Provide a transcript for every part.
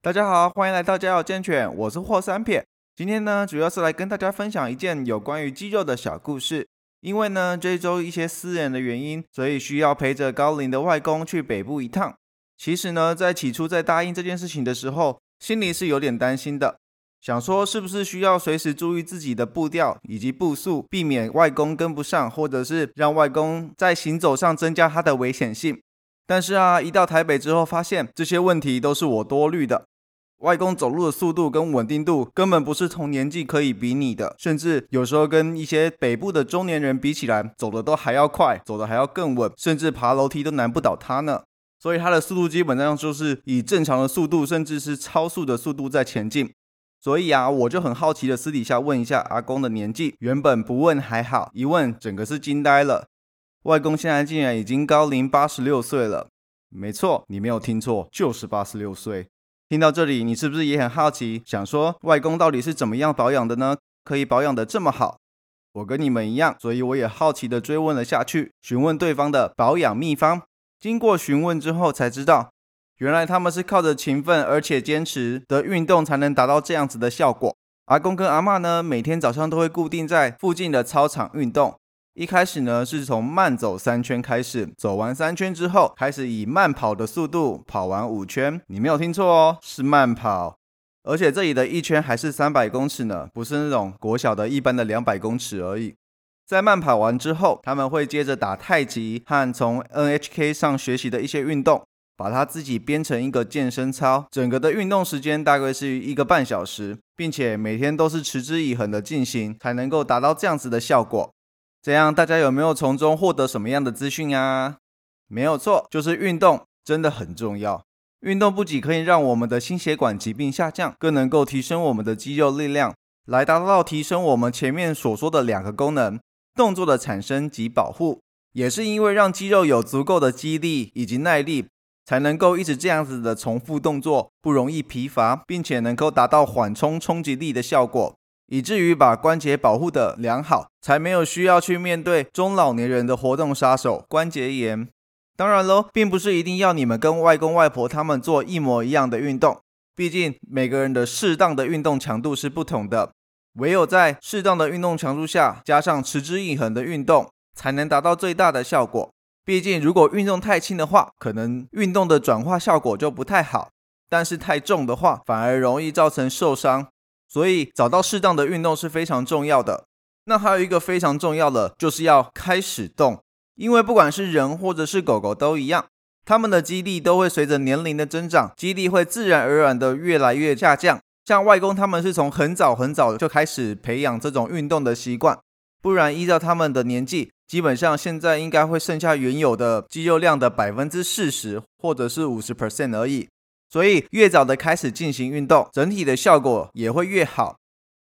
大家好，欢迎来到家有健犬，我是霍三撇。今天呢，主要是来跟大家分享一件有关于肌肉的小故事。因为呢，这周一些私人的原因，所以需要陪着高龄的外公去北部一趟。其实呢，在起初在答应这件事情的时候，心里是有点担心的，想说是不是需要随时注意自己的步调以及步速，避免外公跟不上，或者是让外公在行走上增加他的危险性。但是啊，一到台北之后，发现这些问题都是我多虑的。外公走路的速度跟稳定度根本不是同年纪可以比拟的，甚至有时候跟一些北部的中年人比起来，走的都还要快，走的还要更稳，甚至爬楼梯都难不倒他呢。所以他的速度基本上就是以正常的速度，甚至是超速的速度在前进。所以啊，我就很好奇的私底下问一下阿公的年纪，原本不问还好，一问整个是惊呆了。外公现在竟然已经高龄八十六岁了，没错，你没有听错，就是八十六岁。听到这里，你是不是也很好奇，想说外公到底是怎么样保养的呢？可以保养的这么好？我跟你们一样，所以我也好奇的追问了下去，询问对方的保养秘方。经过询问之后，才知道原来他们是靠着勤奋而且坚持的运动，才能达到这样子的效果。阿公跟阿妈呢，每天早上都会固定在附近的操场运动。一开始呢，是从慢走三圈开始，走完三圈之后，开始以慢跑的速度跑完五圈。你没有听错哦，是慢跑，而且这里的一圈还是三百公尺呢，不是那种国小的一般的两百公尺而已。在慢跑完之后，他们会接着打太极和从 NHK 上学习的一些运动，把它自己编成一个健身操。整个的运动时间大概是一个半小时，并且每天都是持之以恒的进行，才能够达到这样子的效果。这样大家有没有从中获得什么样的资讯呀？没有错，就是运动真的很重要。运动不仅可以让我们的心血管疾病下降，更能够提升我们的肌肉力量，来达到提升我们前面所说的两个功能：动作的产生及保护。也是因为让肌肉有足够的肌力以及耐力，才能够一直这样子的重复动作，不容易疲乏，并且能够达到缓冲冲击力的效果。以至于把关节保护的良好，才没有需要去面对中老年人的活动杀手关节炎。当然喽，并不是一定要你们跟外公外婆他们做一模一样的运动，毕竟每个人的适当的运动强度是不同的。唯有在适当的运动强度下，加上持之以恒的运动，才能达到最大的效果。毕竟如果运动太轻的话，可能运动的转化效果就不太好；但是太重的话，反而容易造成受伤。所以找到适当的运动是非常重要的。那还有一个非常重要的，就是要开始动。因为不管是人或者是狗狗都一样，它们的肌力都会随着年龄的增长，肌力会自然而然的越来越下降。像外公他们是从很早很早就开始培养这种运动的习惯，不然依照他们的年纪，基本上现在应该会剩下原有的肌肉量的百分之四十或者是五十 percent 而已。所以越早的开始进行运动，整体的效果也会越好。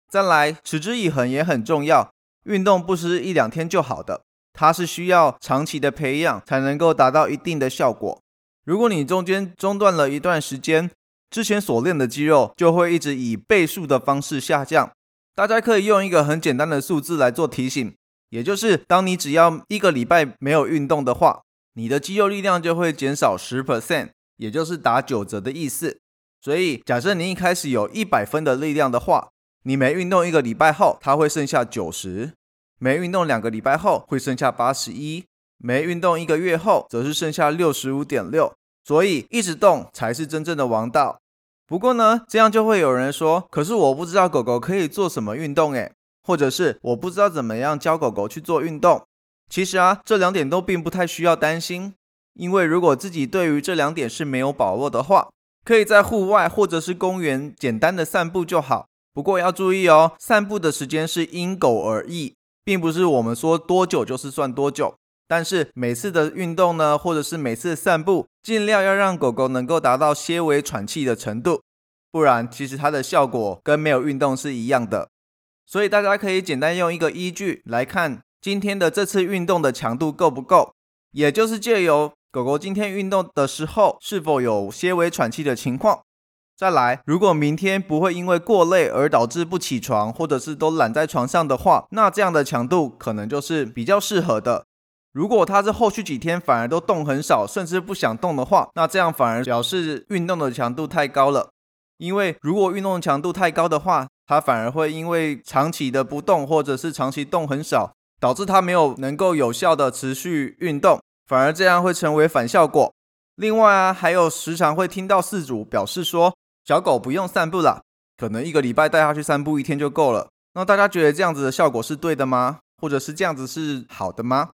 再来，持之以恒也很重要。运动不是一两天就好的，它是需要长期的培养才能够达到一定的效果。如果你中间中断了一段时间，之前所练的肌肉就会一直以倍数的方式下降。大家可以用一个很简单的数字来做提醒，也就是当你只要一个礼拜没有运动的话，你的肌肉力量就会减少十 percent。也就是打九折的意思，所以假设你一开始有一百分的力量的话，你没运动一个礼拜后，它会剩下九十；没运动两个礼拜后，会剩下八十一；没运动一个月后，则是剩下六十五点六。所以一直动才是真正的王道。不过呢，这样就会有人说，可是我不知道狗狗可以做什么运动诶，或者是我不知道怎么样教狗狗去做运动。其实啊，这两点都并不太需要担心。因为如果自己对于这两点是没有把握的话，可以在户外或者是公园简单的散步就好。不过要注意哦，散步的时间是因狗而异，并不是我们说多久就是算多久。但是每次的运动呢，或者是每次散步，尽量要让狗狗能够达到些微喘气的程度，不然其实它的效果跟没有运动是一样的。所以大家可以简单用一个依据来看今天的这次运动的强度够不够，也就是借由。狗狗今天运动的时候是否有些微喘气的情况？再来，如果明天不会因为过累而导致不起床，或者是都懒在床上的话，那这样的强度可能就是比较适合的。如果它是后续几天反而都动很少，甚至不想动的话，那这样反而表示运动的强度太高了。因为如果运动强度太高的话，它反而会因为长期的不动，或者是长期动很少，导致它没有能够有效的持续运动，反而这样会成为反效果。另外啊，还有时常会听到饲主表示说，小狗不用散步了，可能一个礼拜带它去散步一天就够了。那大家觉得这样子的效果是对的吗？或者是这样子是好的吗？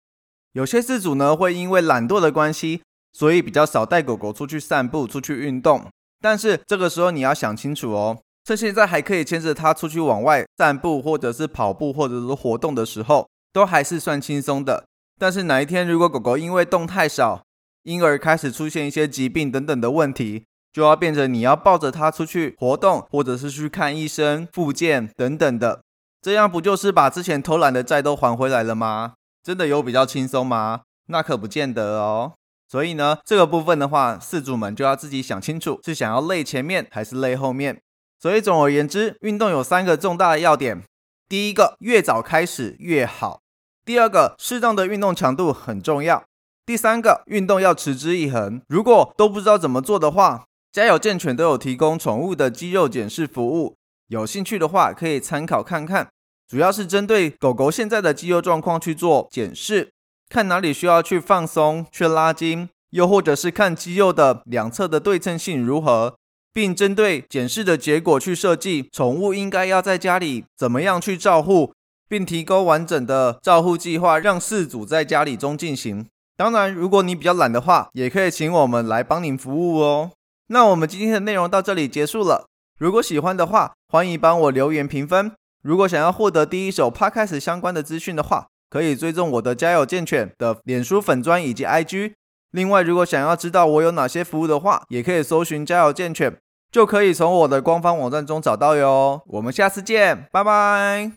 有些饲主呢会因为懒惰的关系，所以比较少带狗狗出去散步、出去运动。但是这个时候你要想清楚哦。趁现在还可以牵着它出去往外散步，或者是跑步，或者是活动的时候，都还是算轻松的。但是哪一天如果狗狗因为动太少，因而开始出现一些疾病等等的问题，就要变成你要抱着它出去活动，或者是去看医生、复健等等的。这样不就是把之前偷懒的债都还回来了吗？真的有比较轻松吗？那可不见得哦。所以呢，这个部分的话，饲主们就要自己想清楚，是想要累前面还是累后面。所以总而言之，运动有三个重大的要点：第一个，越早开始越好；第二个，适当的运动强度很重要；第三个，运动要持之以恒。如果都不知道怎么做的话，家有健犬都有提供宠物的肌肉检视服务，有兴趣的话可以参考看看。主要是针对狗狗现在的肌肉状况去做检视，看哪里需要去放松、去拉筋，又或者是看肌肉的两侧的对称性如何。并针对检视的结果去设计宠物应该要在家里怎么样去照护，并提供完整的照护计划，让饲主在家里中进行。当然，如果你比较懒的话，也可以请我们来帮您服务哦。那我们今天的内容到这里结束了。如果喜欢的话，欢迎帮我留言评分。如果想要获得第一手 Podcast 相关的资讯的话，可以追踪我的家有健犬的脸书粉砖以及 IG。另外，如果想要知道我有哪些服务的话，也可以搜寻家有健犬。就可以从我的官方网站中找到哟。我们下次见，拜拜。